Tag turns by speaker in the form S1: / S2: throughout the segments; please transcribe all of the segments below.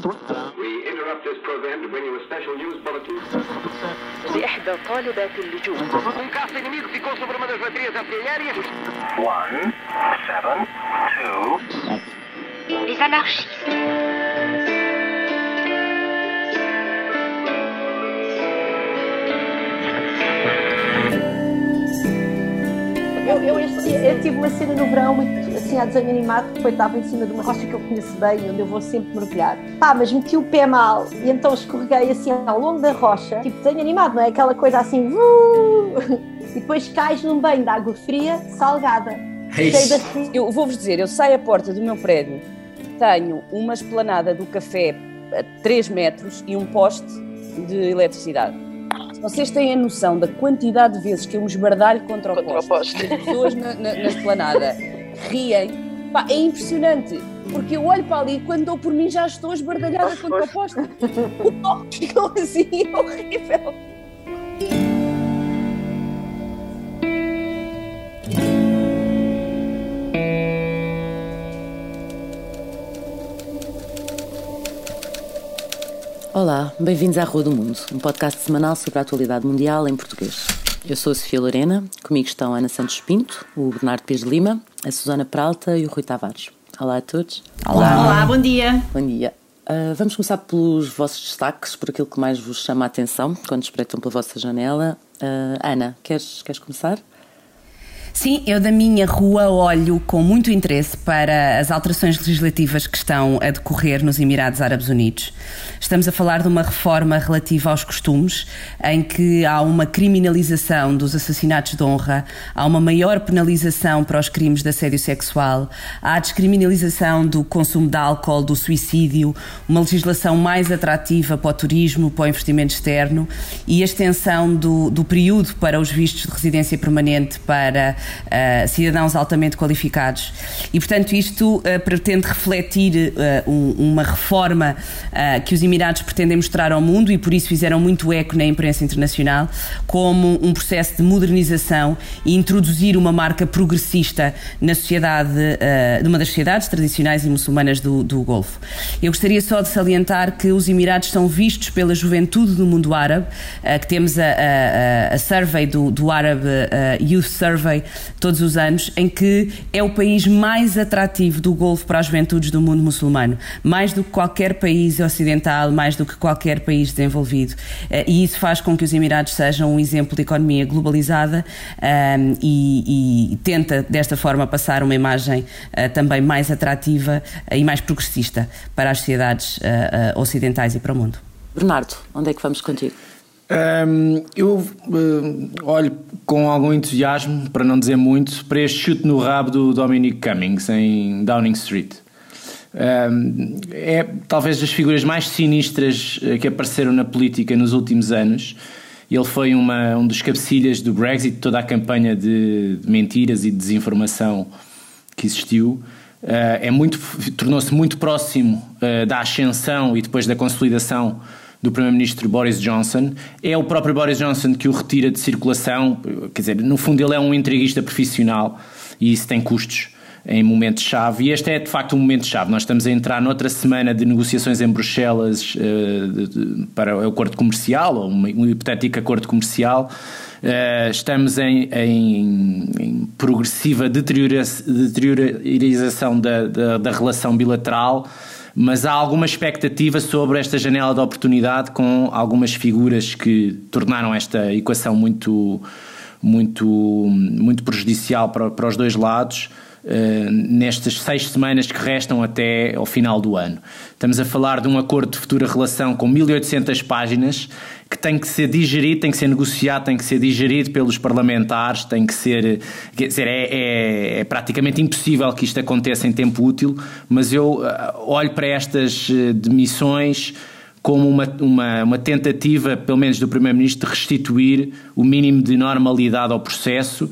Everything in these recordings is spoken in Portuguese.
S1: We interrupt this program to bring you a special news bulletin.
S2: لإحدى طالبات اللجوء
S1: Um caça inimigo ficou sobre uma das baterias artilhérias.
S3: One, seven, two,
S4: Les anarchistes.
S5: Eu, eu, este- eu tive uma cena no verão, muito, assim, a desenho animado, que depois estava em cima de uma rocha que eu conheço bem, onde eu vou sempre mergulhar. Pá, mas meti o pé mal e então escorreguei assim ao longo da rocha, tipo desenho animado, não é? Aquela coisa assim, "Vuu!" e depois cais num banho de água fria, salgada. Cheio de
S6: Eu vou-vos dizer, eu saio à porta do meu prédio, tenho uma esplanada do café a 3 metros e um poste de eletricidade. Se vocês têm a noção da quantidade de vezes que eu me esbardalho contra o
S2: Contra o
S6: poste,
S2: poste.
S6: e as pessoas na, na, na esplanada riem, pá, é impressionante. Porque eu olho para ali e quando dou por mim já estou esbardalhada contra o poste. O poste ficou assim, horrível.
S7: Olá, bem-vindos à Rua do Mundo, um podcast semanal sobre a atualidade mundial em português. Eu sou a Sofia Lorena, comigo estão a Ana Santos Pinto, o Bernardo Pires de Lima, a Susana Peralta e o Rui Tavares. Olá a todos.
S8: Olá, bom dia.
S7: Bom dia. Ah, vamos começar pelos vossos destaques, por aquilo que mais vos chama a atenção quando espreitam pela vossa janela. Ah, Ana, queres, queres começar?
S8: Sim, eu da minha rua olho com muito interesse para as alterações legislativas que estão a decorrer nos Emirados Árabes Unidos. Estamos a falar de uma reforma relativa aos costumes, em que há uma criminalização dos assassinatos de honra, há uma maior penalização para os crimes de assédio sexual, há a descriminalização do consumo de álcool, do suicídio, uma legislação mais atrativa para o turismo, para o investimento externo e a extensão do, do período para os vistos de residência permanente para ah, cidadãos altamente qualificados. E, portanto, isto ah, pretende refletir ah, um- uma reforma que os Emirados pretendem mostrar ao mundo e, por isso, fizeram muito eco na imprensa internacional como um processo de modernização e introduzir uma marca progressista na sociedade, ah, numa das sociedades tradicionais e muçulmanas do, do Golfo. Eu gostaria só de salientar que os Emirados são vistos pela juventude do mundo árabe, ah, que temos a, a, a- survey do, do Arab ah, Youth Survey todos os anos, em que é o país mais atrativo do Golfo para as juventudes do mundo muçulmano, mais do que qualquer país ocidental, mais do que qualquer país desenvolvido. Ah, E isso faz com que os Emirados sejam um exemplo de economia globalizada ah, e, e tenta, desta forma, passar uma imagem ah, também mais atrativa ah, e mais progressista para as sociedades ah, ah, ocidentais e para o mundo.
S7: Bernardo, onde é que vamos contigo?
S9: Hum, eu hum, olho com algum entusiasmo, para não dizer muito, para este chute no rabo do Dominic Cummings em Downing Street. Hum, é talvez das figuras mais sinistras eh, que apareceram na política nos últimos anos. Ele foi uma, um dos cabecilhas do Brexit, toda a campanha de, de mentiras e de desinformação que existiu. Eh, é muito, tornou-se muito próximo eh, da ascensão e depois da consolidação do Primeiro-Ministro Boris Johnson. É o próprio Boris Johnson que o retira de circulação, quer dizer, no fundo ele é um intriguista profissional e isso tem custos em momentos-chave. E este é de facto um momento-chave. Nós estamos a entrar noutra semana de negociações em Bruxelas de- para o acordo comercial, ou uma- um hipotético acordo comercial. Eh, estamos em, em- em progressiva deteriorização da, da- da relação bilateral, mas há alguma expectativa sobre esta janela de oportunidade com algumas figuras que tornaram esta equação muito, muito, muito prejudicial para, para os dois lados. Eh, nestas seis semanas que restam até ao final do ano. Estamos a falar de um acordo de futura relação com 1800 páginas que tem que ser digerido, tem que ser negociado, tem que ser digerido pelos parlamentares, tem que ser. Quer dizer, é, é- é praticamente impossível que isto aconteça em tempo útil, mas eu ah, olho para estas eh, demissões como uma, uma, uma tentativa, pelo menos do Primeiro-Ministro, de restituir o mínimo de normalidade ao processo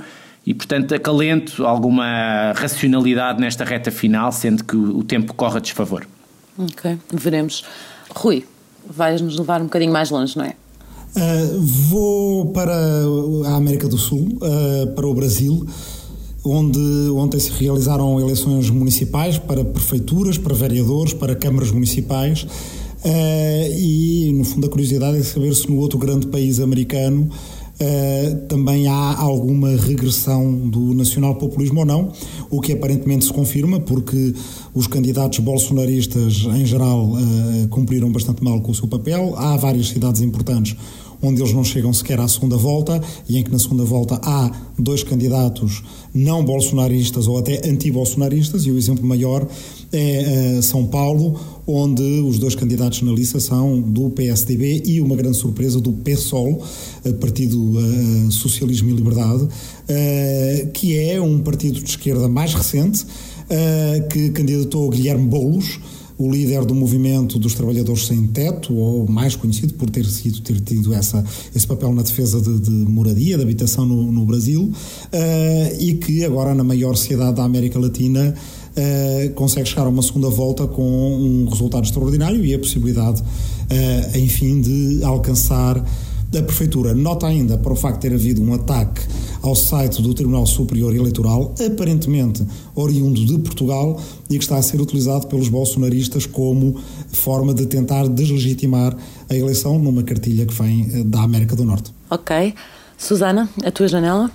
S9: e, portanto, acalento alguma racionalidade nesta reta final, sendo que o, tempo corre a desfavor.
S7: Ok, veremos. Rui, vais-nos levar um bocadinho mais longe, não é?
S10: Uh, vou para a América do Sul, uh, para o Brasil, onde ontem se realizaram eleições municipais para prefeituras, para vereadores, para câmaras municipais. Uh, e, no fundo, a curiosidade é saber se no outro grande país americano uh, também há alguma regressão do nacional-populismo ou não, o que aparentemente se confirma, porque os candidatos bolsonaristas, em geral, uh, cumpriram bastante mal com o seu papel. Há várias cidades importantes onde eles não chegam sequer à segunda volta e em que na segunda volta há dois candidatos não bolsonaristas ou até anti-bolsonaristas, e o exemplo maior é uh, São Paulo, onde os dois candidatos na lista são do PSDB e uma grande surpresa do PSOL, uh, Partido uh, Socialismo e Liberdade, que é um partido de esquerda mais recente, que candidatou Guilherme Boulos, o líder do movimento dos trabalhadores sem teto, ou mais conhecido por ter sido ter tido essa, esse papel na defesa de, de moradia, de habitação no, no Brasil, uh, e que agora na maior cidade da América Latina uh, consegue chegar a uma segunda volta com um resultado extraordinário e a possibilidade, uh, enfim, de alcançar da Prefeitura. Nota ainda para o facto de ter havido um ataque ao site do Tribunal Superior Eleitoral, aparentemente oriundo de Portugal, e que está a ser utilizado pelos bolsonaristas como forma de tentar deslegitimar a eleição numa cartilha que vem eh, da América do Norte.
S7: Ok. Susana, a tua janela?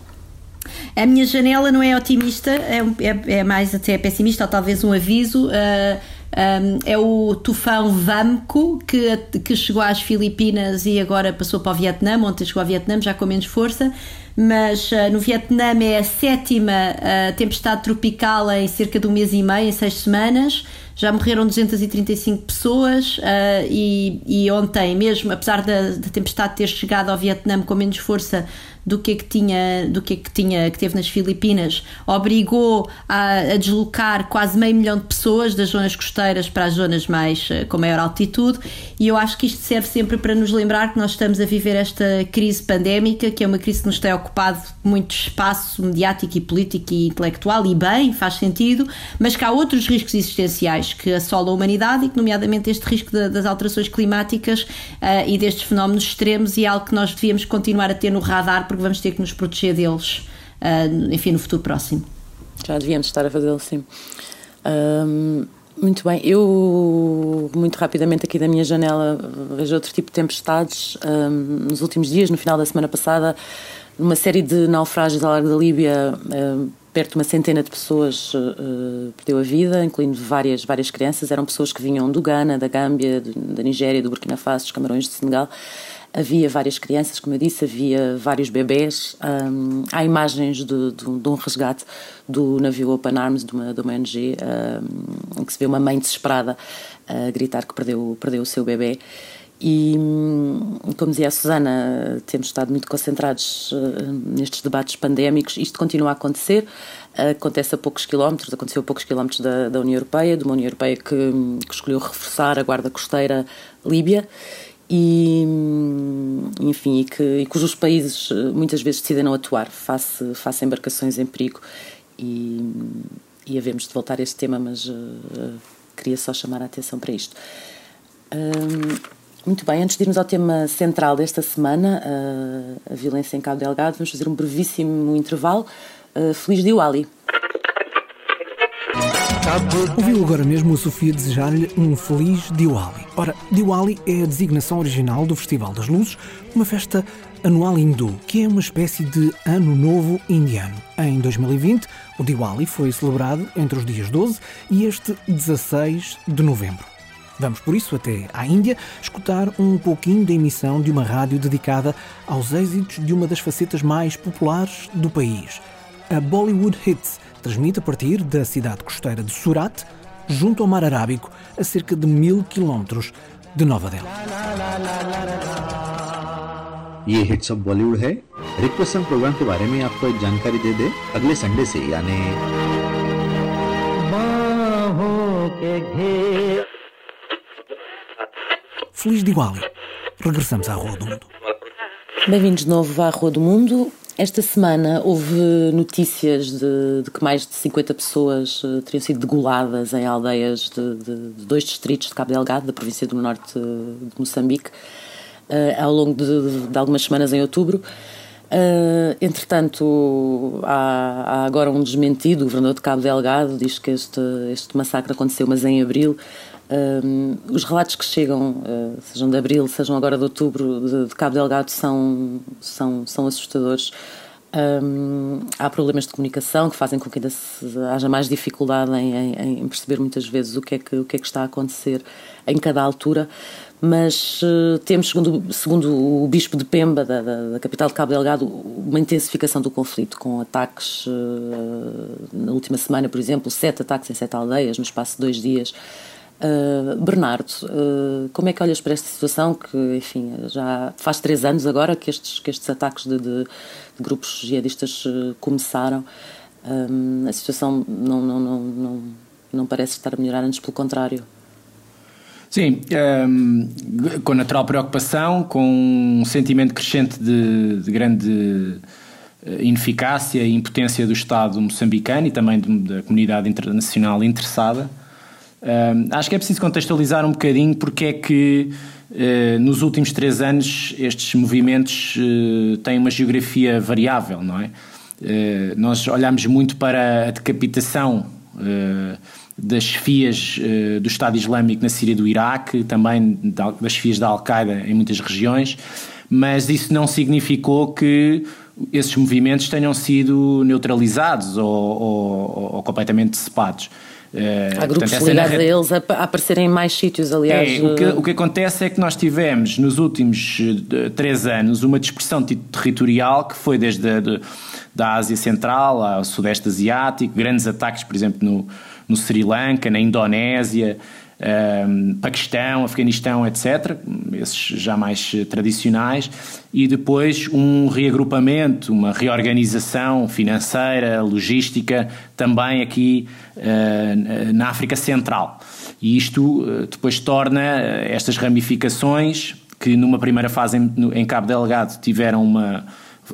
S11: A minha janela não é otimista, é, é, é mais até pessimista, ou talvez um aviso. Uh, um, é o tufão Vamco, que, que chegou às Filipinas e agora passou para o Vietnã. Ontem chegou ao Vietnã, já com menos força. Mas uh, no Vietnã é a sétima uh, tempestade tropical em cerca de um mês e meio, em seis semanas. Já morreram 235 pessoas uh, e, e, ontem, mesmo apesar da, da tempestade ter chegado ao Vietnã com menos força, do que é que tinha, do que é que tinha, que teve nas Filipinas, obrigou a, a, deslocar quase meio milhão de pessoas das zonas costeiras para as zonas mais eh, com maior altitude, e eu acho que isto serve sempre para nos lembrar que nós estamos a viver esta crise pandémica, que é uma crise que nos tem ocupado muito espaço mediático e político e intelectual, e bem, faz sentido, mas que há outros riscos existenciais que assolam a humanidade e que, nomeadamente, este risco de, das alterações climáticas uh, e destes fenómenos extremos, e é algo que nós devíamos continuar a ter no radar porque vamos ter que nos proteger deles, uh, enfim, no futuro próximo.
S7: Já devíamos estar a fazê-lo, sim. Um, muito bem, eu muito rapidamente aqui da minha janela vejo outro tipo de tempestades. Um, nos últimos dias, no final da semana passada, numa série de naufrágios ao largo da Líbia, um, perto de uma centena de pessoas uh, perdeu a vida, incluindo várias, várias crianças. Eram pessoas que vinham do Ghana, da Gâmbia, da Nigéria, do Burkina Faso, dos Camarões de Senegal. Havia várias crianças, como eu disse, havia vários bebés. Um, há imagens de, de, de, um resgate do navio Open Arms, de uma, de uma ONG, um, em que se vê uma mãe desesperada a gritar que perdeu, perdeu o seu bebê. E, como dizia a Susana, temos estado muito concentrados uh, nestes debates pandémicos. Isto continua a acontecer, acontece a poucos quilómetros, aconteceu a poucos quilómetros da, da União Europeia, de uma União Europeia que, que escolheu reforçar a guarda costeira líbia e, enfim, e, que, e cujos países eh, muitas vezes decidem não atuar face, face a embarcações em perigo. E, e havemos de voltar a este tema, mas uh, queria só chamar a atenção para isto. Um, muito bem, antes de irmos ao tema central desta semana, a violência em Cabo Delgado, vamos fazer um brevíssimo intervalo. Uh, feliz Diwali!
S12: Ouviu agora mesmo a Sofia desejar-lhe um feliz Diwali. Ora, Diwali é a designação original do Festival das Luzes, uma festa anual hindu, que é uma espécie de Ano Novo indiano. Em 2020, o Diwali foi celebrado entre os dias 12 e este 16 de novembro. Vamos por isso até à Índia escutar um pouquinho da emissão de uma rádio dedicada aos êxitos de uma das facetas mais populares do país, a Bollywood Hits, transmite a partir da cidade costeira de Surat, junto ao Mar Arábico, a cerca de mil quilómetros de Nova Delhi.
S13: ये hits of Bollywood है request programme के बारे में आपको एक जानकारी दे दे अगले संडे से यानी
S12: Feliz Diwali. Regressamos à Rua do Mundo.
S7: Bem-vindos de novo à Rua do Mundo. Esta semana houve notícias de, de, que mais de 50 pessoas uh, teriam sido degoladas em aldeias de, de, de, dois distritos de Cabo Delgado, da província do norte de Moçambique, uh, ao longo de, algumas semanas em outubro. Uh, entretanto, há, há, agora um desmentido. O governador de Cabo Delgado diz que este, este massacre aconteceu, mas em abril. Uh, os relatos que chegam, uh, sejam de abril, sejam agora de outubro, de, de Cabo Delgado, são, são, são assustadores. Um, há problemas de comunicação que fazem com que ainda haja mais dificuldade em, em, em, perceber muitas vezes o que, é que, o que é que está a acontecer em cada altura mas uh, temos, segundo, segundo o Bispo de Pemba, da, da, da, capital de Cabo Delgado, uma intensificação do conflito, com ataques, uh, na última semana, por exemplo, sete ataques em sete aldeias, no espaço de dois dias. Uh, Bernardo, como é que olhas para esta situação que, enfim, já faz três anos agora que estes, que estes ataques de, de, de grupos jihadistas começaram? a situação não, não, não, não, não parece estar a melhorar, antes pelo contrário.
S9: Sim, um, ehm, com natural preocupação, com um sentimento crescente de, de grande eh, ineficácia e impotência do Estado moçambicano e também da comunidade internacional interessada. Acho que é preciso contextualizar um bocadinho porque é que uh, nos últimos três anos estes movimentos uh, têm uma geografia variável, não é? Uh, nós olhamos muito para a decapitação das uh, do Estado Islâmico na Síria do Iraque, também das chefias da Al-Qaeda em muitas regiões, mas isso não significou que esses movimentos tenham sido neutralizados ou, ou, ou completamente decepados.
S7: Uh, Há grupos portanto, ligados a eles a, aparecerem em mais sítios, aliás.
S9: É, o, que, o que acontece é que nós tivemos, nos últimos uh, três anos, uma dispersão territorial que foi desde a, de, da Ásia Central ao Sudeste Asiático, grandes ataques, por exemplo, no, no Sri Lanka, na Indonésia, um, Paquistão, Afeganistão, etc., esses já mais tradicionais, e depois um reagrupamento, uma reorganização financeira, logística, também aqui uh, na África Central. E isto uh, depois torna estas ramificações, que numa primeira fase em, em Cabo Delgado tiveram uma.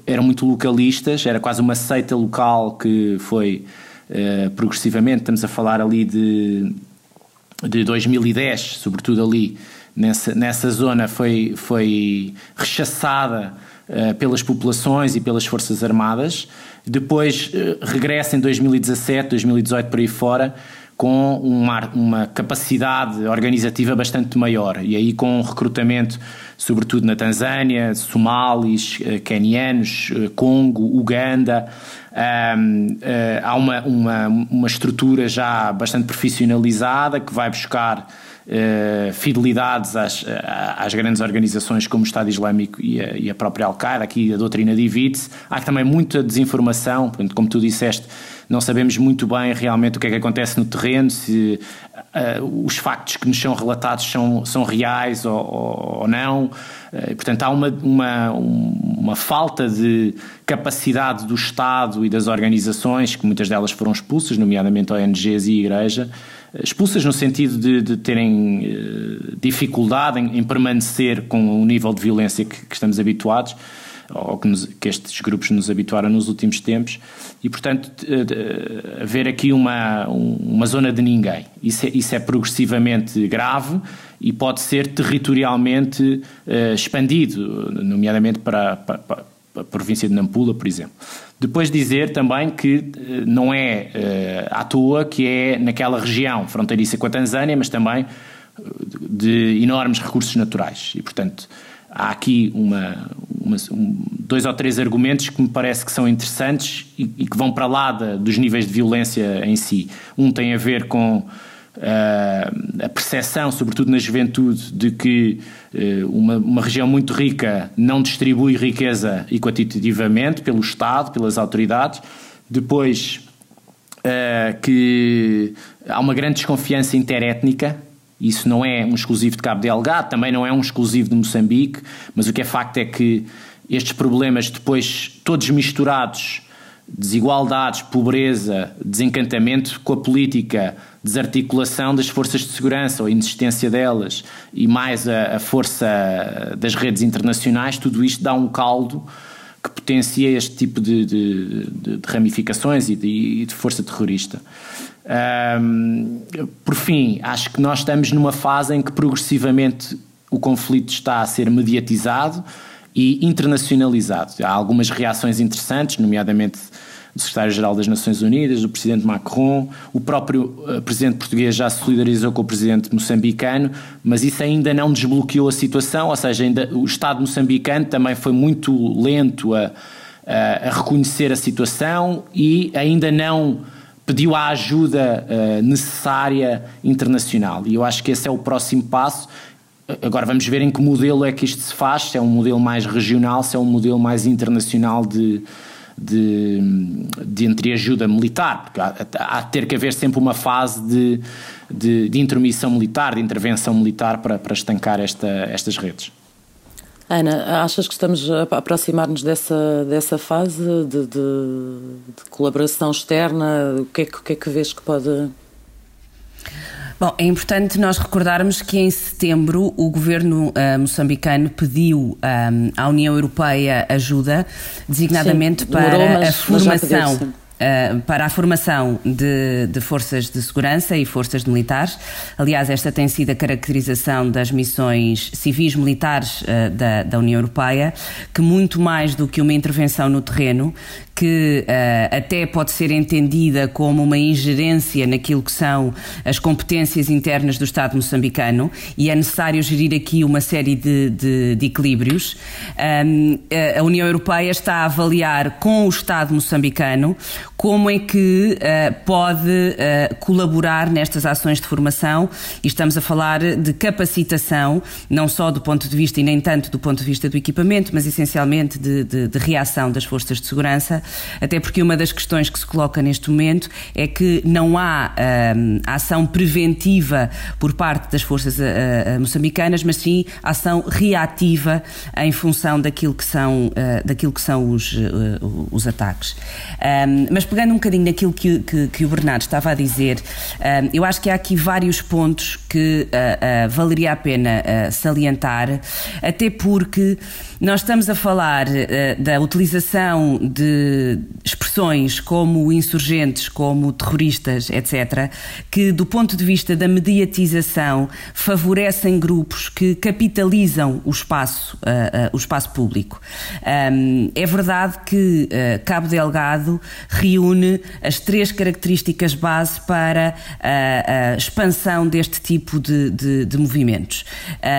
S9: eram muito localistas, era quase uma seita local que foi eh, progressivamente, estamos a falar ali de, de 2010, sobretudo ali nessa, nessa zona, foi, foi rechaçada uh, pelas populações e pelas Forças Armadas. Depois uh, regressa em 2017, 2018 por aí fora, com uma, uma capacidade organizativa bastante maior e aí com um recrutamento sobretudo na Tanzânia, somalis, quenianos, Congo, Uganda, um, eh, há uma, uma, uma estrutura já bastante profissionalizada que vai buscar uh, fidelidades às, às grandes organizações como o Estado Islâmico e a, e a própria Al-Qaeda, aqui a doutrina divide-se. Há também muita desinformação, como tu disseste, não sabemos muito bem realmente o que é que acontece no terreno, se uh, os factos que nos são relatados são, são reais ou, ou, ou não. Uh, portanto, há uma, uma, uma falta de capacidade do Estado e das organizações, que muitas delas foram expulsas, nomeadamente ONGs e Igreja, expulsas no sentido de, de terem dificuldade em, em, permanecer com o nível de violência que, que estamos habituados ou que, nos, que, estes grupos nos habituaram nos últimos tempos, e portanto haver aqui uma, uma zona de ninguém. Isso é, isso é progressivamente grave e pode ser territorialmente uh, expandido, nomeadamente para, para, para, a província de Nampula, por exemplo. Depois dizer também que uh, não é uh, à toa que é naquela região fronteiriça com a Tanzânia, mas também de enormes recursos naturais e, portanto, há aqui uma, uma, um, dois ou três argumentos que me parece que são interessantes e, e que vão para lá da, dos níveis de violência em si. Um tem a ver com uh, a percepção, sobretudo na juventude, de que uh, uma, uma, região muito rica não distribui riqueza equitativamente pelo Estado, pelas autoridades. Depois, uh, que há uma grande desconfiança interétnica isso não é um exclusivo de Cabo Delgado, também não é um exclusivo de Moçambique, mas o que é facto é que estes problemas depois todos misturados, desigualdades, pobreza, desencantamento com a política, desarticulação das forças de segurança ou inexistência delas e mais a, a força das redes internacionais, tudo isto dá um caldo que potencia este tipo de, de, de, de ramificações e de, de força terrorista. Um, por fim, acho que nós estamos numa fase em que progressivamente o conflito está a ser mediatizado e internacionalizado. Há algumas reações interessantes, nomeadamente do secretário-geral das Nações Unidas, do presidente Macron, o próprio uh, presidente português já se solidarizou com o presidente moçambicano, mas isso ainda não desbloqueou a situação, ou seja, ainda, o Estado moçambicano também foi muito lento a, a, a reconhecer a situação e ainda não pediu a ajuda uh, necessária internacional. E eu acho que esse é o próximo passo. Agora vamos ver em que modelo é que isto se faz, se é um modelo mais regional, se é um modelo mais internacional de, de, de entreajuda militar, porque há, há de ter que haver sempre uma fase de, de, de intermissão militar, de intervenção militar para, para estancar esta, estas redes.
S7: Ana, achas que estamos a aproximar-nos dessa, dessa fase de, de, de, colaboração externa? O que, é que, o que é que vês que pode
S8: Bom, é importante nós recordarmos que em setembro o governo uh, moçambicano pediu um, à União Europeia ajuda, designadamente Sim, para demorou, mas, a formação. Uh, para a formação de, de, forças de segurança e forças militares. Aliás, esta tem sido a caracterização das missões civis militares uh, da, da União Europeia, que muito mais do que uma intervenção no terreno, que uh, até pode ser entendida como uma ingerência naquilo que são as competências internas do Estado moçambicano e é necessário gerir aqui uma série de, de, de equilíbrios. Um, a União Europeia está a avaliar com o Estado moçambicano como é que uh, pode uh, colaborar nestas ações de formação e estamos a falar de capacitação, não só do ponto de vista e nem tanto do ponto de vista do equipamento, mas essencialmente de, de, de reação das forças de segurança até porque uma das questões que se coloca neste momento é que não há hum, ação preventiva por parte das forças uh, uh, moçambicanas, mas sim ação reativa em função daquilo que são, uh, daquilo que são os, os ataques. Um, mas pegando um bocadinho naquilo que, que, que, o Bernardo estava a dizer, eu acho que há aqui vários pontos que valeria a pena salientar, até porque nós estamos a falar da utilização de expressões como insurgentes, como terroristas, etc., que do ponto de vista da mediatização favorecem grupos que capitalizam o espaço, uh, uh, o espaço público. Um, é verdade que uh, Cabo Delgado reúne as três características base para a, a expansão deste tipo de, de, de movimentos.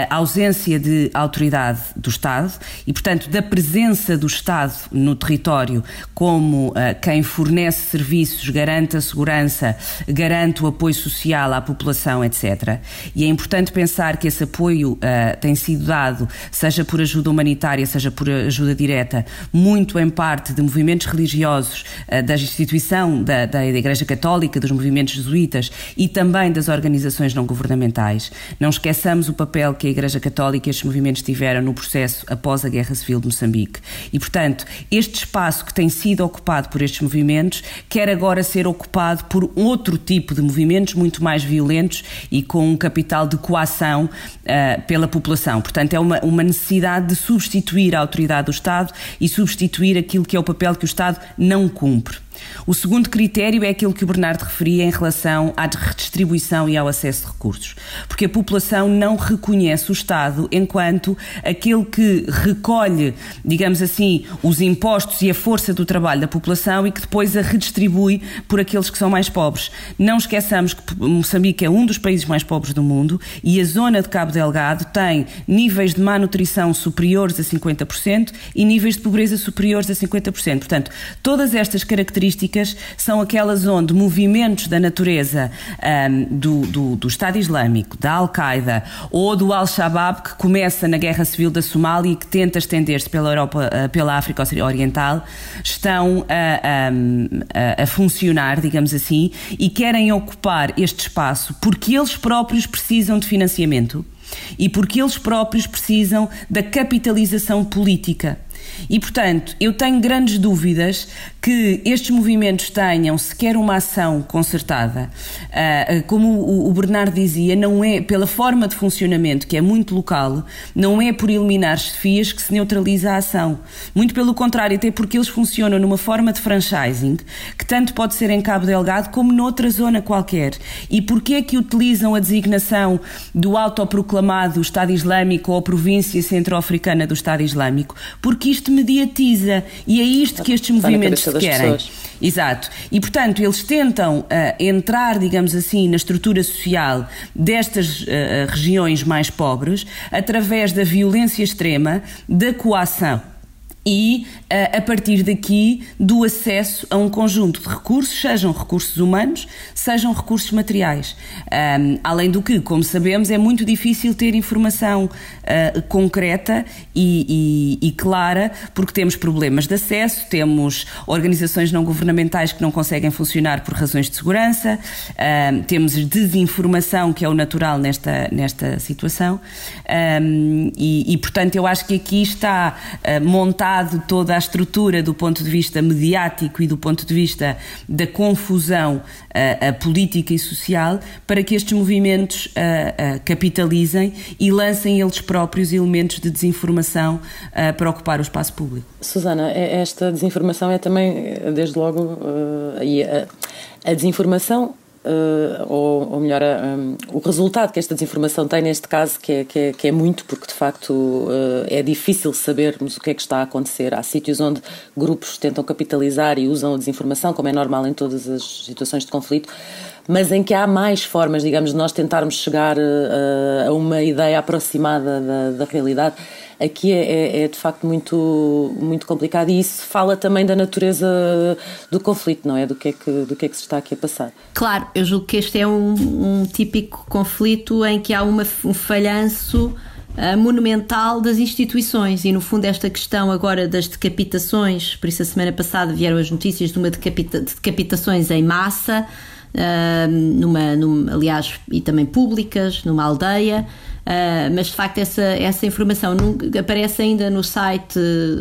S8: A ausência de autoridade do Estado e, portanto, da presença do Estado no território como quem fornece serviços, garante a segurança, garante o apoio social à população, etc. E é importante pensar que esse apoio tem sido dado, seja por ajuda humanitária, seja por ajuda direta, muito em parte de movimentos religiosos, uh, da instituição da, da Igreja Católica, dos movimentos jesuítas e também das organizações não governamentais. Não esqueçamos o papel que a Igreja Católica e estes movimentos tiveram no processo após a Guerra Civil de Moçambique. E, portanto, este espaço que tem sido ocupado por estes movimentos, quer agora ser ocupado por outro tipo de movimentos muito mais violentos e com um capital de coação uh, pela população. Portanto, é uma, uma necessidade de substituir a autoridade do Estado e substituir aquilo que é o papel que o Estado não cumpre. O segundo critério é aquilo que o Bernardo referia em relação à redistribuição e ao acesso de recursos, porque a população não reconhece o Estado enquanto aquele que recolhe, digamos assim, os impostos e a força do trabalho da população e que depois a redistribui por aqueles que são mais pobres. Não esqueçamos que Moçambique é um dos países mais pobres do mundo e a zona de Cabo Delgado tem níveis de má nutrição superiores a 50% e níveis de pobreza superiores a 50%. Portanto, todas estas características são aquelas onde movimentos da natureza um, do, do, do, Estado Islâmico, da Al-Qaeda ou do Al-Shabaab, que começa na Guerra Civil da Somália e que tenta estender-se pela Europa, uh, pela África Oriental, estão a, a, a funcionar, digamos assim, e querem ocupar este espaço porque eles próprios precisam de financiamento e porque eles próprios precisam da capitalização política. E, portanto, eu tenho grandes dúvidas que estes movimentos tenham sequer uma ação concertada. Uh, como o Bernardo dizia, não é pela forma de funcionamento, que é muito local, não é por eliminar chefias que se neutraliza a ação. Muito pelo contrário, até porque eles funcionam numa forma de franchising que tanto pode ser em Cabo Delgado como noutra zona qualquer. E porquê é que utilizam a designação do autoproclamado Estado Islâmico ou província centro-africana do Estado Islâmico? Porque isto mediatiza e é isto que estes movimentos querem. Exato. E, portanto, eles tentam uh, entrar, digamos assim, na estrutura social destas uh, regiões mais pobres através da violência extrema, da coação e, eh, a partir daqui, do acesso a um conjunto de recursos, sejam recursos humanos, sejam recursos materiais. Um, além do que, como sabemos, é muito difícil ter informação uh, concreta e, e, e, clara, porque temos problemas de acesso, temos organizações não governamentais que não conseguem funcionar por razões de segurança, um, temos desinformação, que é o natural nesta, nesta situação, um, e, e, portanto, eu acho que aqui está uh, montado toda a estrutura do ponto de vista mediático e do ponto de vista da confusão a, a política e social para que estes movimentos a, a capitalizem e lancem eles próprios elementos de desinformação para ocupar o espaço público.
S7: Susana, é, esta desinformação é também, desde logo, a desinformação Uh, ou, ou, melhor, um, o resultado que esta desinformação tem neste caso, que é, que é, que é muito, porque de facto uh, é difícil sabermos o que é que está a acontecer. Há sítios onde grupos tentam capitalizar e usam a desinformação, como é normal em todas as situações de conflito, mas em que há mais formas, digamos, de nós tentarmos chegar uh, a uma ideia aproximada da, da realidade aqui é, é, é, de facto muito, muito complicado e isso fala também da natureza do conflito, não é? Do que é que, do que, é que se está aqui a passar.
S11: Claro, eu julgo que este é um, um típico conflito em que há uma, um falhanço uh, monumental das instituições e no fundo esta questão agora das decapitações, por isso a semana passada vieram as notícias de uma decapita, de decapitações em massa, uh, numa, numa, aliás, e também públicas, numa aldeia. Uh, mas de facto essa, essa informação aparece ainda no site,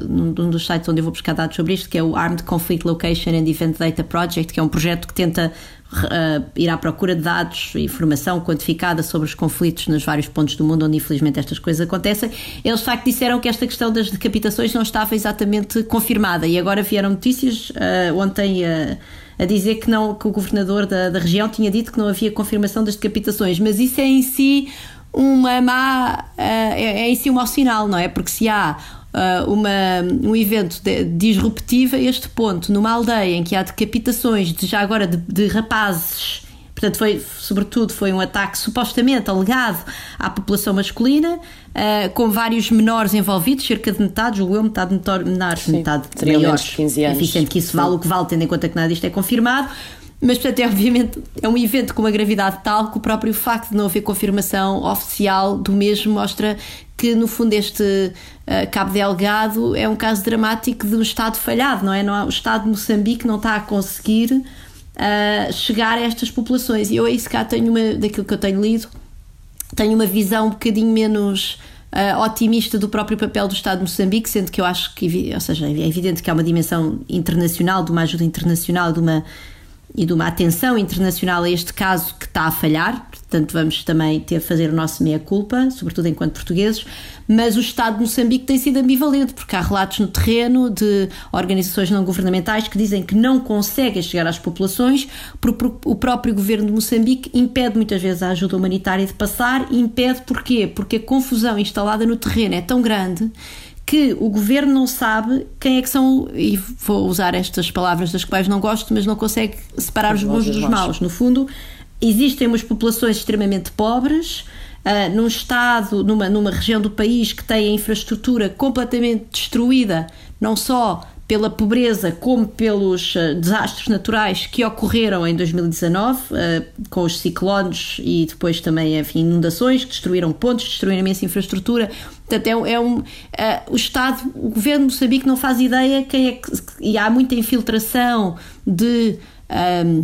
S11: num, num dos sites onde eu vou buscar dados sobre isto, que é o Armed Conflict Location and Event Data Project, que é um projeto que tenta uh, ir à procura de dados e informação quantificada sobre os conflitos nos vários pontos do mundo onde infelizmente estas coisas acontecem. Eles de facto disseram que esta questão das decapitações não estava exatamente confirmada e agora vieram notícias uh, ontem a dizer que não que o governador da, da região tinha dito que não havia confirmação das decapitações, mas isso é em si uma má. Uh, é, é em si um mau sinal, não é? Porque se há uh, uma, um evento de, disruptivo a este ponto, numa aldeia em que há decapitações de, já agora de, de rapazes. Portanto, foi, sobretudo, foi um ataque supostamente alegado à população masculina, uh, com vários menores envolvidos, cerca de metade, julgo eu, metade menores, metade maiores. 15 anos. Enfim, sendo que isso vale o que vale, tendo em conta que nada disto é confirmado. Mas, portanto, é obviamente é um evento com uma gravidade tal que o próprio facto de não haver confirmação oficial do mesmo mostra que, no fundo, este uh, Cabo Delgado é um caso dramático de um Estado falhado, não é? Não, o Estado de Moçambique não está a conseguir uh, chegar a estas populações. E eu, aí, se cá, tenho uma, daquilo que eu tenho lido, tenho uma visão um bocadinho menos. Uh, otimista do próprio papel do Estado de Moçambique, sendo que eu acho que, ou seja, é evidente que há uma dimensão internacional, de uma ajuda internacional, de uma e de uma atenção internacional a este caso que está a falhar, portanto vamos também ter de fazer o nosso meia-culpa, sobretudo enquanto portugueses, mas o Estado de Moçambique tem sido ambivalente, porque há relatos no terreno de organizações não governamentais que dizem que não conseguem chegar às populações, porque o próprio governo de Moçambique impede muitas vezes a ajuda humanitária de passar, impede porquê? Porque a confusão instalada no terreno é tão grande que o governo não sabe quem é que são, e vou usar estas palavras das quais não gosto, mas não consegue separar os, bons dos maus. No fundo, existem umas populações extremamente pobres. Uh, num estado, numa, numa região do país que tem a infraestrutura completamente destruída, não só pela pobreza como pelos uh, desastres naturais que ocorreram em 2019, uh, eh, com os ciclones e depois também enfim, inundações que destruíram pontos, destruíram imensa infraestrutura. Portanto, é, é um, uh, o Estado, o governo de Moçambique não faz ideia quem é que. E há muita infiltração de. Um,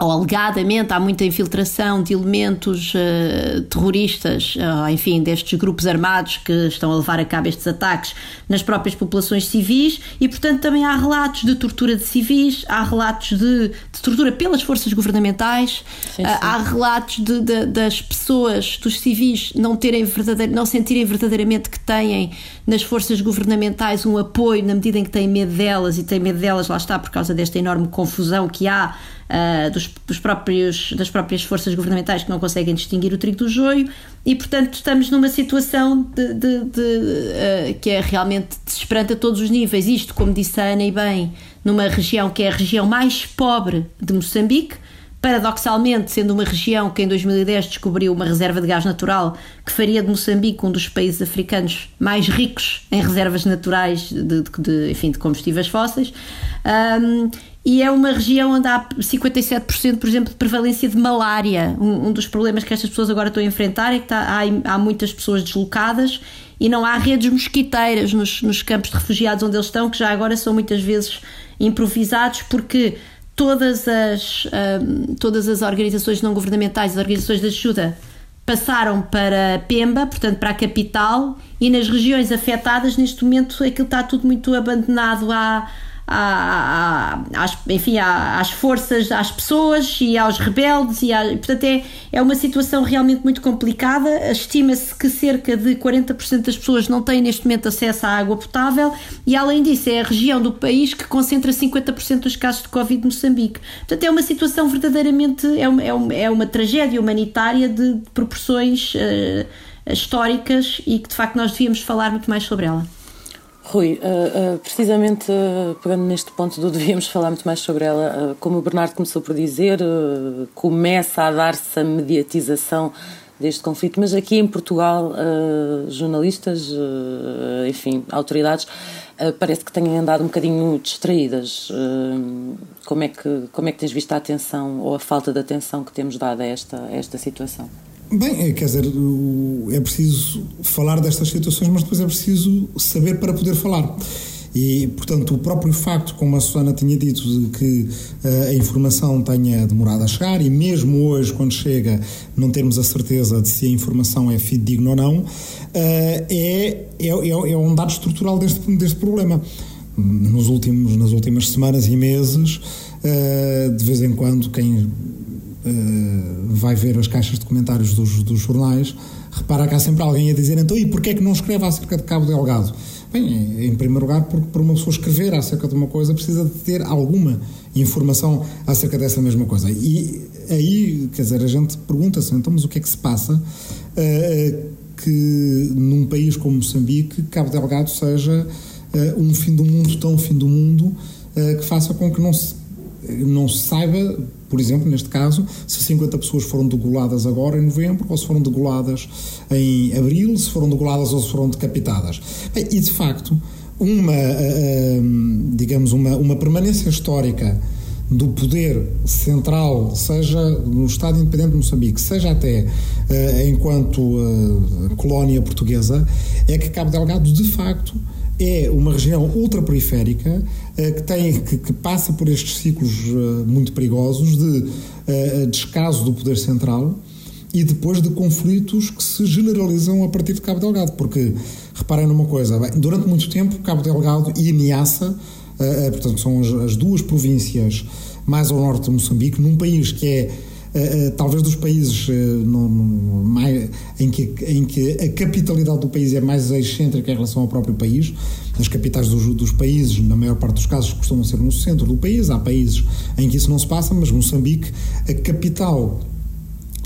S11: ou alegadamente há muita infiltração de elementos uh, terroristas, uh, enfim, destes grupos armados que estão a levar a cabo estes ataques nas próprias populações civis e, portanto, também há relatos de tortura de civis, há relatos de, de tortura pelas forças governamentais, sim, sim. Uh, há relatos de, de, das pessoas, dos civis, não, terem verdadeir, não sentirem verdadeiramente que têm nas forças governamentais um apoio na medida em que têm medo delas e têm medo delas, lá está, por causa desta enorme confusão que há uh, dos, dos, próprios, das próprias forças governamentais que não conseguem distinguir o trigo do joio e, portanto, estamos numa situação de, de, de, uh, que é realmente desesperante a todos os níveis. Isto, como disse a Ana e bem, numa região que é a região mais pobre de Moçambique, paradoxalmente, sendo uma região que em 2010 descobriu uma reserva de gás natural que faria de Moçambique um dos países africanos mais ricos em reservas naturais de, de, de enfim, de combustíveis fósseis. Um, e é uma região onde há 57%, por exemplo, de prevalência de malária. Um, um, dos problemas que estas pessoas agora estão a enfrentar é que está, há, há, muitas pessoas deslocadas e não há redes mosquiteiras nos, nos campos de refugiados onde eles estão, que já agora são muitas vezes improvisados, porque todas as, um, todas as organizações não governamentais, as organizações de ajuda, passaram para Pemba, portanto para a capital, e nas regiões afetadas, neste momento, aquilo está tudo muito abandonado à à, à, às, enfim, às forças, às pessoas e aos rebeldes. E, portanto, é, é uma situação realmente muito complicada. Estima-se que cerca de 40% das pessoas não têm neste momento acesso à água potável e, além disso, é a região do país que concentra 50% dos casos de Covid de Moçambique. Portanto, é uma situação verdadeiramente, é uma, é uma, é uma tragédia humanitária de proporções uh, históricas e que, de facto, nós devíamos falar muito mais sobre ela.
S7: Rui, uh, uh, precisamente uh, pegando neste ponto do devíamos falar muito mais sobre ela, como o Bernardo começou por dizer, começa a dar-se a mediatização deste conflito, mas aqui em Portugal, jornalistas, enfim, autoridades, parece que têm andado um bocadinho distraídas. como, é que, como é que tens visto a atenção ou a falta de atenção que temos dado a esta, a esta situação?
S10: Bem, é, quer dizer, é preciso falar destas situações, mas depois é preciso saber para poder falar. E, portanto, o próprio facto, como a Susana tinha dito, de que uh, a informação tenha demorado a chegar e mesmo hoje, quando chega, não termos a certeza de se a informação é fidedigna ou não, uh, é, é, é, um dado estrutural deste, deste problema. Nos últimos, nas últimas semanas e meses, uh, de vez em quando, quem vai ver as caixas de comentários dos, dos jornais, repara que há sempre alguém a dizer então e porquê é que não escreve acerca de Cabo Delgado? Bem, em primeiro lugar, porque para uma pessoa escrever acerca de uma coisa precisa de ter alguma informação acerca dessa mesma coisa. E aí, quer dizer, a gente pergunta-se então, mas o que é que se passa uh, que num país como Moçambique, Cabo Delgado seja uh, um fim do mundo, tão fim do mundo, uh, que faça com que não se, não se saiba por exemplo, neste caso, se 50 pessoas foram degoladas agora em novembro, ou se foram degoladas em abril, se foram degoladas ou se foram decapitadas. Bem, e de facto, uma, eh, eh, digamos, uma, uma permanência histórica do poder central, seja no Estado Independente de Moçambique, seja até uh, enquanto uh, colónia portuguesa, é que Cabo Delgado, de facto, é uma região ultraperiférica que, tem, que, que, passa por estes ciclos uh, muito perigosos de uh, descaso do poder central e depois de conflitos que se generalizam a partir de Cabo Delgado. Porque, reparem numa coisa, bem, durante muito tempo Cabo Delgado e Ameaça, portanto, são as, as duas províncias mais ao norte de Moçambique, num país que é talvez dos países no, no, mais, em, que, em que a capitalidade do país é mais excêntrica em relação ao próprio país. As capitais dos, dos, países, na maior parte dos casos, costumam ser no centro do país. Há países em que isso não se passa, mas Moçambique, a capital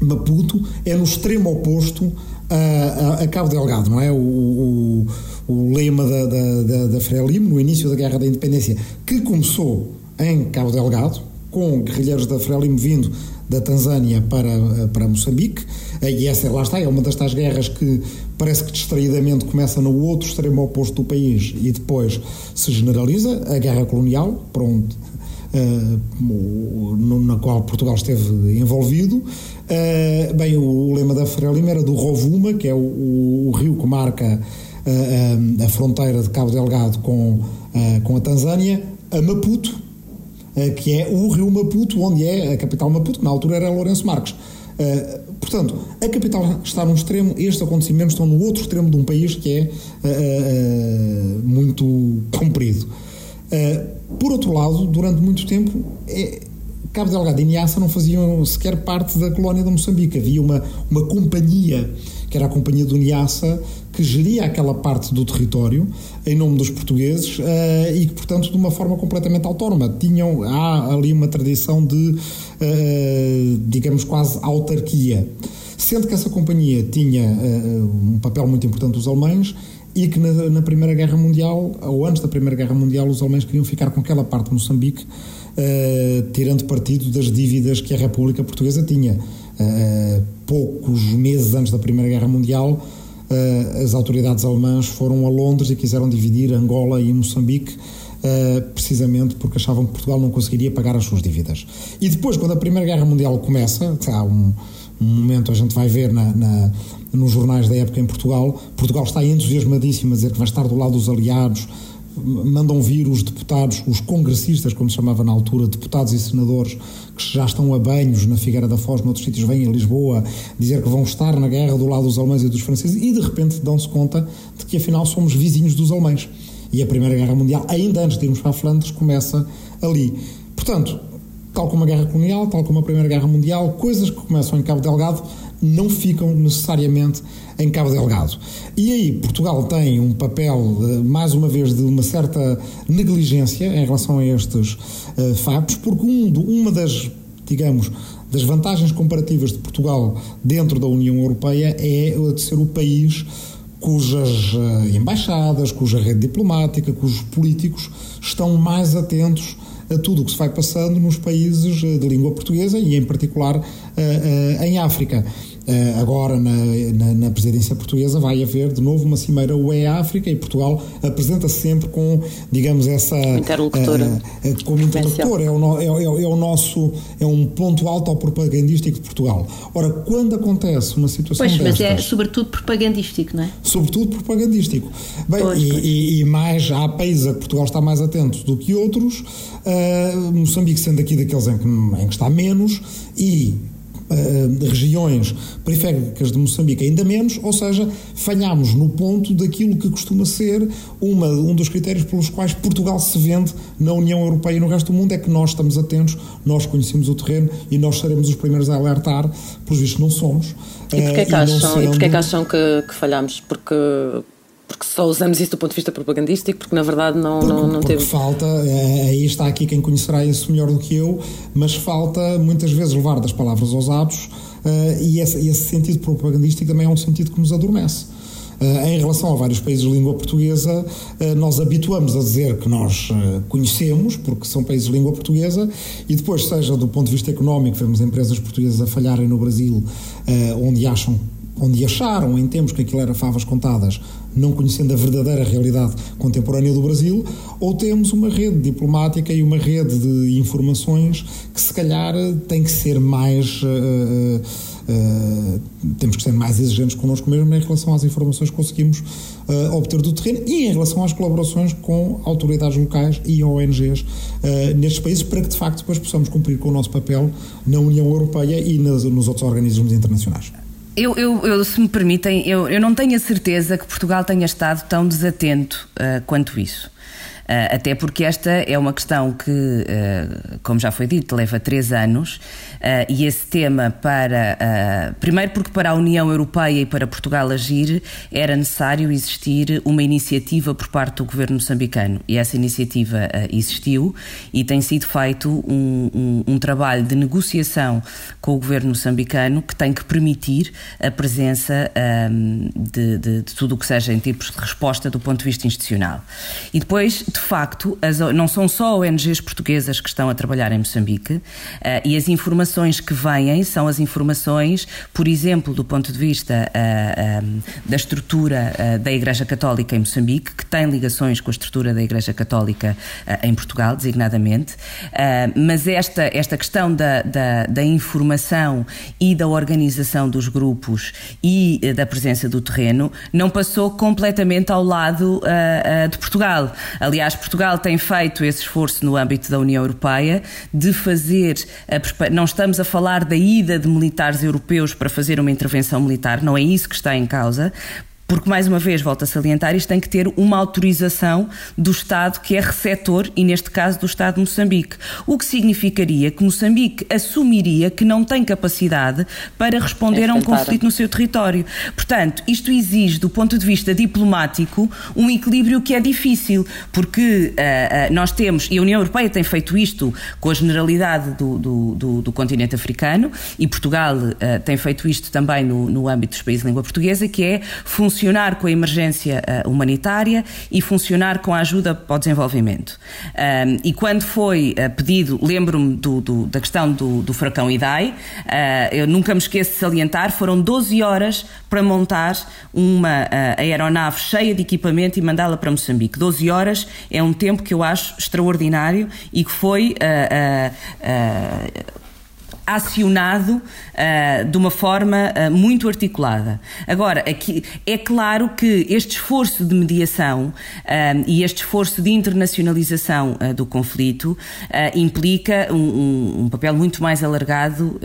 S10: Maputo, é no extremo oposto a, a, a Cabo Delgado, não é? O, o, o lema da, da, da, da Frelimo, no início da Guerra da Independência, que começou em Cabo Delgado, com guerrilheiros da Frelimo vindo da Tanzânia para, para Moçambique, e essa lá está, é uma das tais guerras que parece que distraidamente começa no outro extremo oposto do país e depois se generaliza, a guerra colonial, para onde, uh, na qual Portugal esteve envolvido. Uh, bem, o, lema da Frelimo era do Rovuma, que é o, o, rio que marca uh, a fronteira de Cabo Delgado com, com a Tanzânia, a Maputo, que é o rio Maputo, onde é a capital Maputo, que na altura era Lourenço Marques. Portanto, a capital está num extremo, estes acontecimentos estão no outro extremo de um país que é muito comprido. por outro lado, durante muito tempo, é, Cabo Delgado e Niassa não faziam sequer parte da colónia de Moçambique. Havia uma, uma companhia, que era a Companhia do Niassa, que geria aquela parte do território em nome dos portugueses uh, e que, portanto, de uma forma completamente autónoma. Tinham, há ali uma tradição de, uh, digamos, quase autarquia. Sendo que essa companhia tinha uh, um papel muito importante dos alemães e que na, na, Primeira Guerra Mundial, ou antes da Primeira Guerra Mundial, os alemães queriam ficar com aquela parte de Moçambique tirando partido das dívidas que a República Portuguesa tinha. Poucos meses antes da Primeira Guerra Mundial, as autoridades alemãs foram a Londres e quiseram dividir Angola e Moçambique. Uh, precisamente porque achavam que Portugal não conseguiria pagar as suas dívidas. E depois, quando a Primeira Guerra Mundial começa, há um, um momento a gente vai ver na, na, nos jornais da época em Portugal, Portugal está entusiasmadíssimo a dizer que vai estar do lado dos aliados, mandam vir os deputados, os congressistas, como se chamava na altura, deputados e senadores, que já estão a banhos na Figueira da Foz, noutros sítios, vêm a Lisboa dizer que vão estar na guerra do lado dos alemães e dos franceses, e de repente dão-se conta de que afinal somos vizinhos dos alemães. E a Primeira Guerra Mundial, ainda antes de irmos para a Flandres, começa ali. Portanto, tal como a Guerra Colonial, tal como a Primeira Guerra Mundial, coisas que começam em Cabo Delgado não ficam necessariamente em Cabo Delgado. E aí Portugal tem um papel, eh, mais uma vez, de uma certa negligência em relação a estes uh, factos, porque um, uma das, digamos, das vantagens comparativas de Portugal dentro da União Europeia é de ser o país cujas uh, embaixadas, cuja rede diplomática, cujos políticos estão mais atentos a tudo o que se vai passando nos países de língua portuguesa e, em particular, uh, uh, em África. Uh, agora, na, na, na, presidência portuguesa, vai haver de novo uma cimeira UE-África e Portugal apresenta-se sempre com, digamos, essa.
S7: Interlocutora.
S10: Uh, uh, como interlocutor. É o, é, é, é o nosso. É um ponto alto ao propagandístico de Portugal. Ora, quando acontece uma situação.
S11: Pois,
S10: destas,
S11: mas é sobretudo propagandístico, não é?
S10: Sobretudo propagandístico. Bem, pois, e, pois. E, e, mais, há países a que Portugal está mais atento do que outros, Moçambique sendo aqui daqueles em que, em que está menos, e uh, regiões periféricas de Moçambique ainda menos, ou seja, falhamos no ponto daquilo que costuma ser uma, um dos critérios pelos quais Portugal se vende na União Europeia e no resto do mundo, é que nós estamos atentos, nós conhecemos o terreno e nós seremos os primeiros a alertar, pelos vistos não somos.
S7: E porquê é que, acham, sendo... e porquê é que acham que, que falhamos? Porque porque só usamos isso do ponto de vista propagandístico, porque na verdade não,
S10: porque,
S7: não, não
S10: porque
S7: teve.
S10: falta, é, aí está aqui quem conhecerá isso melhor do que eu, mas falta muitas vezes levar das palavras aos atos uh, e esse, esse, sentido propagandístico também é um sentido que nos adormece. Uh, em relação a vários países de língua portuguesa, nós habituamos a dizer que nós conhecemos, porque são países de língua portuguesa, e depois, seja do ponto de vista económico, vemos empresas portuguesas a falharem no Brasil, onde acham onde acharam em tempos que aquilo era favas contadas, não conhecendo a verdadeira realidade contemporânea do Brasil, ou temos uma rede diplomática e uma rede de informações que se calhar tem que ser mais. Uh, uh, temos que ser mais exigentes connosco mesmo em relação às informações que conseguimos uh, obter do terreno e em relação às colaborações com autoridades locais e ONGs nestes países para que de facto depois possamos cumprir com o nosso papel na União Europeia e nas, nos outros organismos internacionais.
S8: Eu, eu, eu, se me permitem, eu, eu não tenho a certeza que Portugal tenha estado tão desatento uh, quanto isso. Uh, até porque esta é uma questão que, uh, como já foi dito, leva três anos uh, e esse tema para. primeiro, porque para a União Europeia e para Portugal agir era necessário existir uma iniciativa por parte do governo moçambicano e essa iniciativa existiu e tem sido feito um, um, um, trabalho de negociação com o governo moçambicano que tem que permitir a presença um, de, de, de tudo o que seja em tipos de resposta do ponto de vista institucional. E depois de facto, as, não são só ONGs portuguesas que estão a trabalhar em Moçambique uh, e as informações que vêm são as informações, por exemplo, do ponto de vista uh, uh, da estrutura da Igreja Católica em Moçambique, que tem ligações com a estrutura da Igreja Católica em Portugal, designadamente, mas esta, esta questão da, da, da, informação e da organização dos grupos e da presença do terreno não passou completamente ao lado de Portugal. Aliás, Aliás, Portugal tem feito esse esforço no âmbito da União Europeia de fazer. A, não estamos a falar da ida de militares europeus para fazer uma intervenção militar, não é isso que está em causa porque, mais uma vez, volto a salientar, isto tem que ter uma autorização do Estado que é receptor, e neste caso do Estado de Moçambique. O que significaria que Moçambique assumiria que não tem capacidade para responder a um conflito no seu território. Portanto, isto exige, do ponto de vista diplomático, um equilíbrio que é difícil, porque uh, uh, nós temos, e a União Europeia tem feito isto com a generalidade do, do, do, do continente africano, e Portugal uh, tem feito isto também no, no âmbito dos países de língua portuguesa, que é funcionar funcionar com a emergência uh, humanitária e funcionar com a ajuda para o desenvolvimento. Um, e quando foi uh, pedido, lembro-me da questão do, do furacão Idai, uh, eu nunca me esqueço de salientar, foram 12 horas para montar uma aeronave cheia de equipamento e mandá-la para Moçambique. 12 horas é um tempo que eu acho extraordinário e que foi acionado uh, de uma forma uh, muito articulada. Agora, aqui, é claro que este esforço de mediação uh, e este esforço de internacionalização do conflito implica um, um, papel muito mais alargado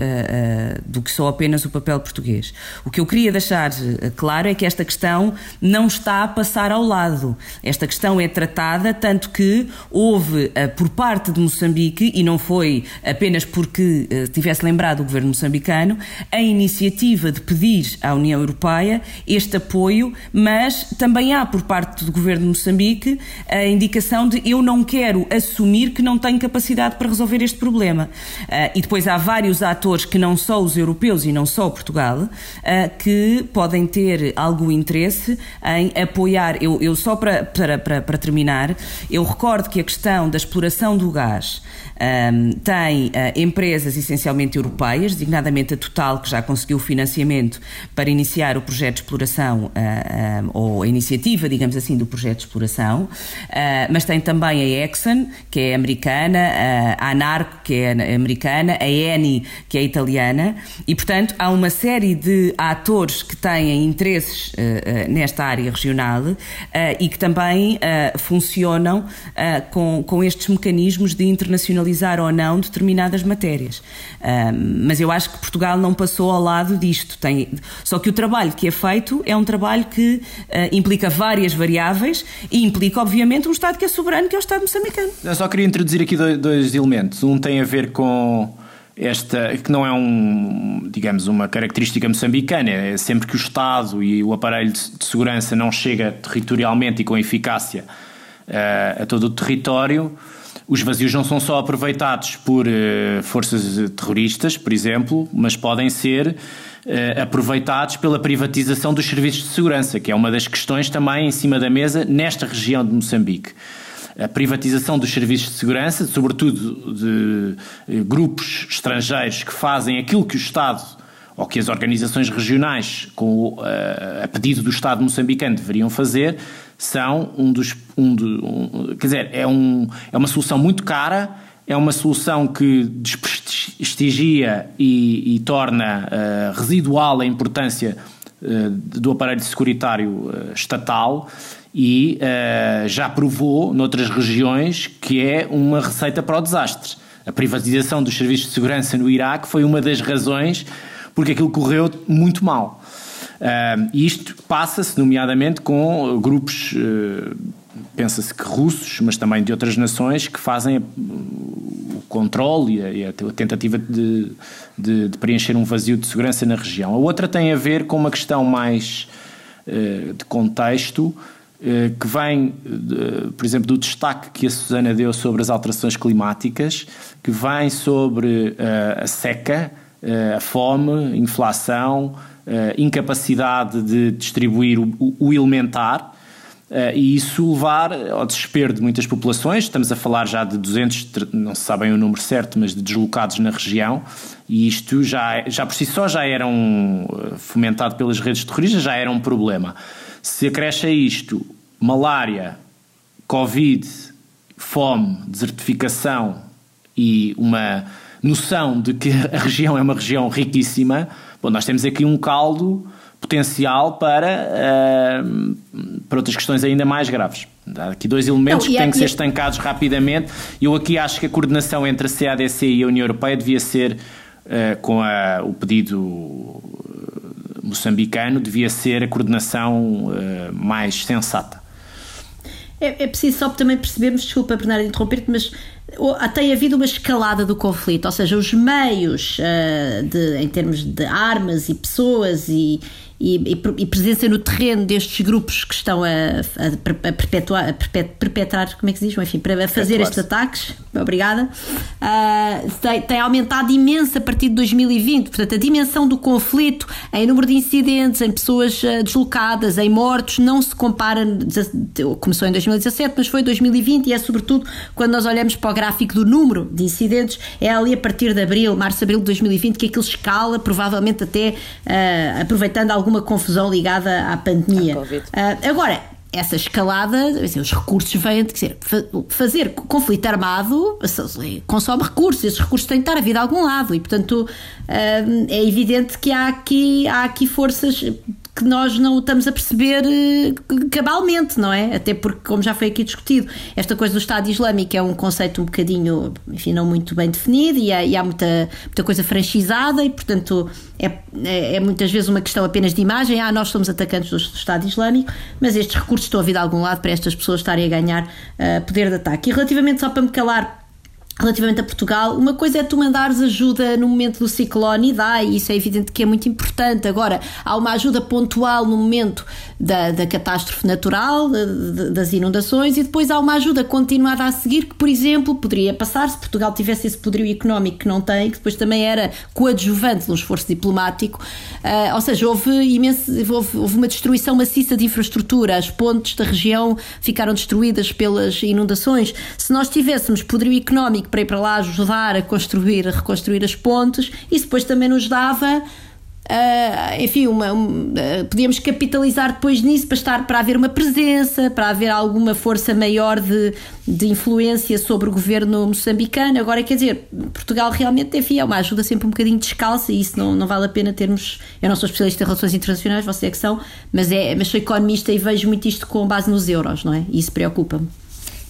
S8: do que só apenas o papel português. O que eu queria deixar claro é que esta questão não está a passar ao lado. Esta questão é tratada, tanto que houve, por parte de Moçambique, e não foi apenas porque tivesse lembrado o governo moçambicano, ano a iniciativa de pedir à União Europeia este apoio, mas também há por parte do governo de Moçambique a indicação de eu não quero assumir que não tenho capacidade para resolver este problema. Uh, e depois há vários atores que não só os europeus e não só Portugal uh, que podem ter algum interesse em apoiar. Eu, eu só para, para, para, para terminar, eu recordo que a questão da exploração do gás um, tem uh, empresas essencialmente europeias, designadamente a Total, que já conseguiu financiamento para iniciar o projeto de exploração, uh, um, ou a iniciativa, digamos assim, do projeto de exploração, uh, mas tem também a Exxon, que é americana, a Anarco, que é americana, a Eni, que é italiana, e portanto há uma série de atores que têm interesses nesta área regional e que também funcionam com, com estes mecanismos de internacionalização legalizar ou não determinadas matérias. Mas eu acho que Portugal não passou ao lado disto. Tem, só que o trabalho que é feito é um trabalho que uh, implica várias variáveis e implica, obviamente, um Estado que é soberano, que é o Estado moçambicano.
S9: Eu só queria introduzir aqui dois, dois elementos. Um tem a ver com esta, que não é um, digamos, uma característica moçambicana, é sempre que o Estado e o aparelho de, segurança não chega territorialmente e com eficácia uh, a todo o território, os vazios não são só aproveitados por uh, forças terroristas, por exemplo, mas podem ser uh, aproveitados pela privatização dos serviços de segurança, que é uma das questões também em cima da mesa nesta região de Moçambique. A privatização dos serviços de segurança, sobretudo de grupos estrangeiros que fazem aquilo que o Estado ou que as organizações regionais, com, a pedido do Estado moçambicano, deveriam fazer, são um dos. Um, um, quer dizer, é, um, é uma solução muito cara, é uma solução que desprestigia e, e torna uh, residual a importância uh, do aparelho securitário uh, estatal e já provou noutras regiões que é uma receita para o desastre. A privatização dos serviços de segurança no Iraque foi uma das razões porque aquilo correu muito mal. Uh, isto passa-se, nomeadamente, com grupos, uh, pensa-se que russos, mas também de outras nações, que fazem o controle e a, e tentativa de, de, de, preencher um vazio de segurança na região. A outra tem a ver com uma questão mais uh, de contexto, que vem, por exemplo, do destaque que a Susana deu sobre as alterações climáticas, que vem sobre a seca, a fome, a inflação, incapacidade de distribuir o, o elementar uh, e isso levar ao desespero de muitas populações. Estamos a falar já de 200, não se sabem o número certo, mas de deslocados na região e isto já, já por si só já era um, eh, fomentado pelas redes terroristas, já era um problema. Se acresce a isto malária, Covid, fome, desertificação e uma noção de que a região é uma região riquíssima, Bom, nós temos aqui um caldo potencial para, uh, para outras questões ainda mais graves. Há aqui dois elementos não, que têm que ser estancados rapidamente. Eu aqui acho que a coordenação entre a CADC e a União Europeia devia ser, uh, com a, o pedido moçambicano, devia ser a coordenação uh, mais sensata.
S11: É, é, preciso só também percebermos, desculpa Bernardo interromper-te, mas tem havido uma escalada do conflito, ou seja, os meios uh, de, em termos de armas e pessoas e, e, e, presença no terreno destes grupos que estão a, a, perpetuar, a perpetrar, como é que se diz? Enfim, para fazer estes ataques, obrigada, uh, tem, tem, aumentado imenso a partir de 2020. Portanto, a dimensão do conflito em número de incidentes, em pessoas uh, deslocadas, em mortos, não se compara. Começou em 2017, mas foi 2020 e é sobretudo quando nós olhamos para o gráfico do número de incidentes, é ali a partir de abril, março, abril de 2020, que aquilo escala, provavelmente até uh, aproveitando algum alguma confusão ligada à pandemia. Uh, agora, essa escalada, os recursos vêm, quer dizer, fazer conflito armado consome recursos, esses recursos têm que estar a vir de algum lado e, portanto, ah, é evidente que há aqui, há aqui forças que nós não estamos a perceber eh, cabalmente, não é? Até porque, como já foi aqui discutido, esta coisa do Estado Islâmico é um conceito um bocadinho, enfim, não muito bem definido e há, e há muita, muita coisa franchisada e, portanto, é, é, é, muitas vezes uma questão apenas de imagem. Ah, nós somos atacantes do, do Estado Islâmico, mas estes recursos estão a vir de algum lado para estas pessoas estarem a ganhar uh, poder de ataque. E relativamente, só para me calar relativamente a Portugal, uma coisa é tu mandares ajuda no momento do ciclone e dá, e isso é evidente que é muito importante. Agora, há uma ajuda pontual no momento da, da catástrofe natural, de, de, das inundações, e depois há uma ajuda continuada a seguir, que, por exemplo, poderia passar se Portugal tivesse esse poderio económico que não tem, que depois também era coadjuvante um esforço diplomático. Uh, ou seja, houve, imenso, houve, houve uma destruição maciça de infraestrutura, as pontes da região ficaram destruídas pelas inundações. Se nós tivéssemos poderio económico para ir para lá ajudar a construir, a reconstruir as pontes. Isso depois também nos dava Uh, enfim, uma, um, uh, podíamos capitalizar depois nisso para estar para haver uma presença, para haver alguma força maior de, de influência sobre o governo moçambicano. Agora, quer dizer, Portugal realmente, enfim, é uma ajuda sempre um bocadinho descalça e isso não, não vale a pena termos. Eu não sou especialista em relações internacionais, você é que são, mas, é, mas sou economista e vejo muito isto com base nos euros, não é? E isso preocupa-me.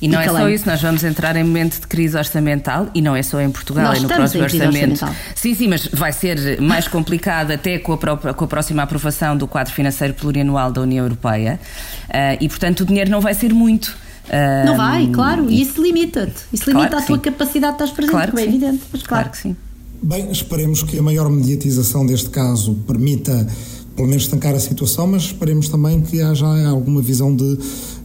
S8: E não e é só isso, nós vamos entrar em momento de crise orçamental e não é só em Portugal,
S11: nós
S8: é no próximo
S11: orçamento.
S8: Sim, sim, mas vai ser mais complicado até com a, própria, com a próxima aprovação do quadro financeiro plurianual da União Europeia uh, e, portanto, o dinheiro não vai ser muito.
S11: Uh, não vai, claro, e isso limita-te. Isso limita claro a tua sim. capacidade de estar presente, claro como é evidente. Mas claro.
S8: claro que sim.
S10: Bem, esperemos que a maior mediatização deste caso permita pelo menos estancar a situação, mas esperemos também que haja alguma visão de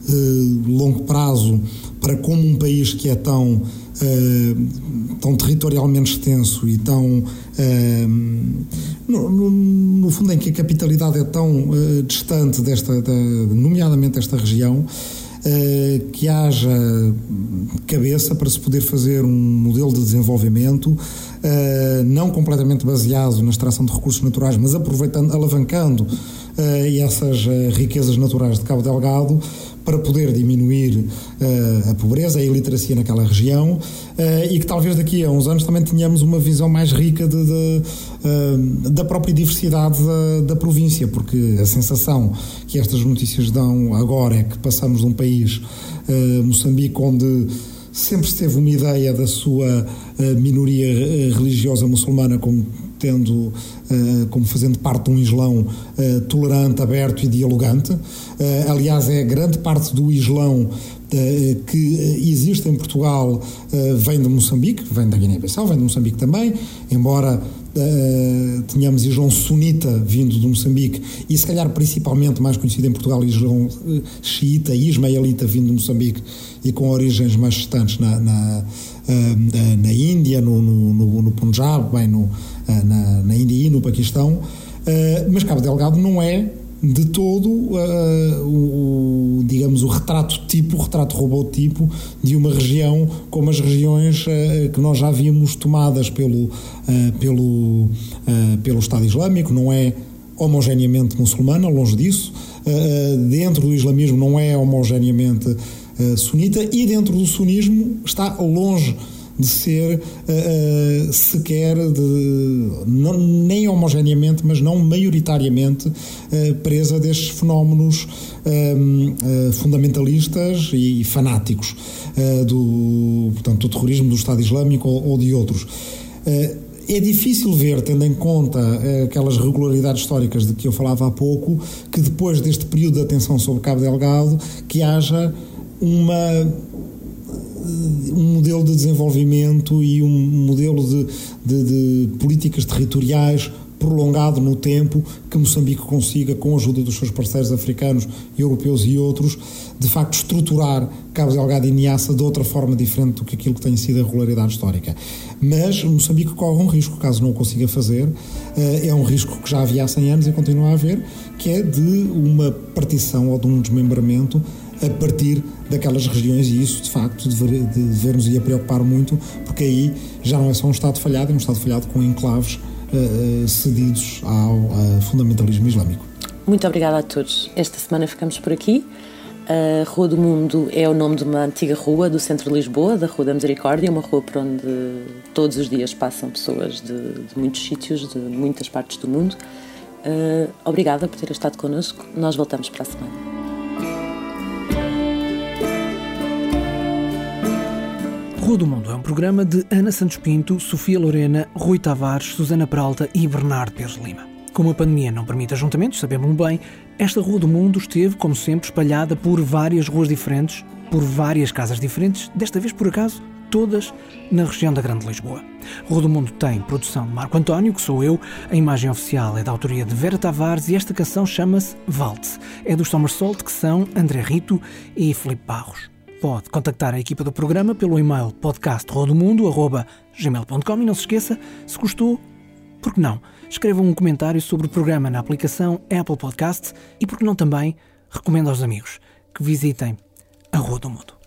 S10: uh, longo prazo para como um país que é tão, uh, tão territorialmente extenso e tão. Uh, no, no, no, fundo, em que a capitalidade é tão distante, desta, da, nomeadamente desta região, que haja cabeça para se poder fazer um modelo de desenvolvimento não completamente baseado na extração de recursos naturais, mas aproveitando, alavancando essas riquezas naturais de Cabo Delgado para poder diminuir uh, a pobreza, a iliteracia naquela região uh, e que talvez daqui a uns anos também tenhamos uma visão mais rica de, de, uh, da própria diversidade da, da, província, porque a sensação que estas notícias dão agora é que passamos de um país, Moçambique, onde sempre se teve uma ideia da sua minoria religiosa muçulmana como tendo uh, como fazendo parte de um Islão uh, tolerante, aberto e dialogante. Uh, aliás, é grande parte do Islão que existe em Portugal vem de Moçambique, vem da Guiné-Bissau, vem de Moçambique também, embora Uh, tínhamos Islão sunita vindo de Moçambique e se calhar principalmente mais conhecido em Portugal Islão uh, xiita e ismaelita vindo de Moçambique e com origens mais distantes na, na, uh, na Índia, no, no, no, no Punjab, bem no, na, na Índia e no Paquistão, mas Cabo Delgado não é de todo uh, o, digamos o retrato tipo, o retrato robô tipo de uma região como as regiões uh, que nós já víamos tomadas pelo, uh, pelo, pelo Estado Islâmico, não é homogeneamente muçulmana, longe disso, dentro do islamismo não é homogeneamente sunita. E dentro do sunismo está longe de ser uh, sequer de, não, nem homogeneamente, mas não maioritariamente uh, presa destes fenómenos uh, fundamentalistas e fanáticos do, portanto, do terrorismo do Estado Islâmico ou, ou de outros. É difícil ver, tendo em conta aquelas regularidades históricas de que eu falava há pouco, que depois deste período de atenção sobre Cabo Delgado, que haja uma um modelo de desenvolvimento e um modelo de, de, de, políticas territoriais prolongado no tempo que Moçambique consiga, com a ajuda dos seus parceiros africanos, europeus e outros, de facto estruturar Cabo Delgado e Niassa de outra forma diferente do que aquilo que tem sido a regularidade histórica. Mas Moçambique corre um risco, caso não o consiga fazer, eh, é um risco que já havia há 100 anos e continua a haver, que é de uma partição ou de um desmembramento a partir daquelas regiões e isso de facto dever, dever-nos ia preocupar muito porque aí já não é só um Estado falhado, é um Estado falhado com enclaves uh, cedidos ao fundamentalismo islâmico.
S7: Muito obrigada a todos. Esta semana ficamos por aqui. A Rua do Mundo é o nome de uma antiga rua do centro de Lisboa, da Rua da Misericórdia, uma rua por onde todos os dias passam pessoas de, de muitos sítios, de muitas partes do mundo. Uh, obrigada por ter estado connosco. Nós voltamos para a semana.
S12: Rua do Mundo é um programa de Ana Santos Pinto, Sofia Lorena, Rui Tavares, Susana Peralta e Bernardo Pires Lima. Como a pandemia não permite ajuntamentos, sabemos bem, esta Rua do Mundo esteve, como sempre, espalhada por várias ruas diferentes, por várias casas diferentes, desta vez, por acaso, todas na região da Grande Lisboa. Rua do Mundo tem produção de Marco António, que sou eu, a imagem oficial é da autoria de Vera Tavares e esta canção chama-se Valtz. É dos Somersault, que são André Rito e Felipe Barros pode contactar a equipa do programa pelo e-mail podcastrodomundo.gmail.com e não se esqueça, se gostou, por que não? Escreva um comentário sobre o programa na aplicação Apple Podcasts e por que não também recomenda aos amigos que visitem a Rua do Mundo.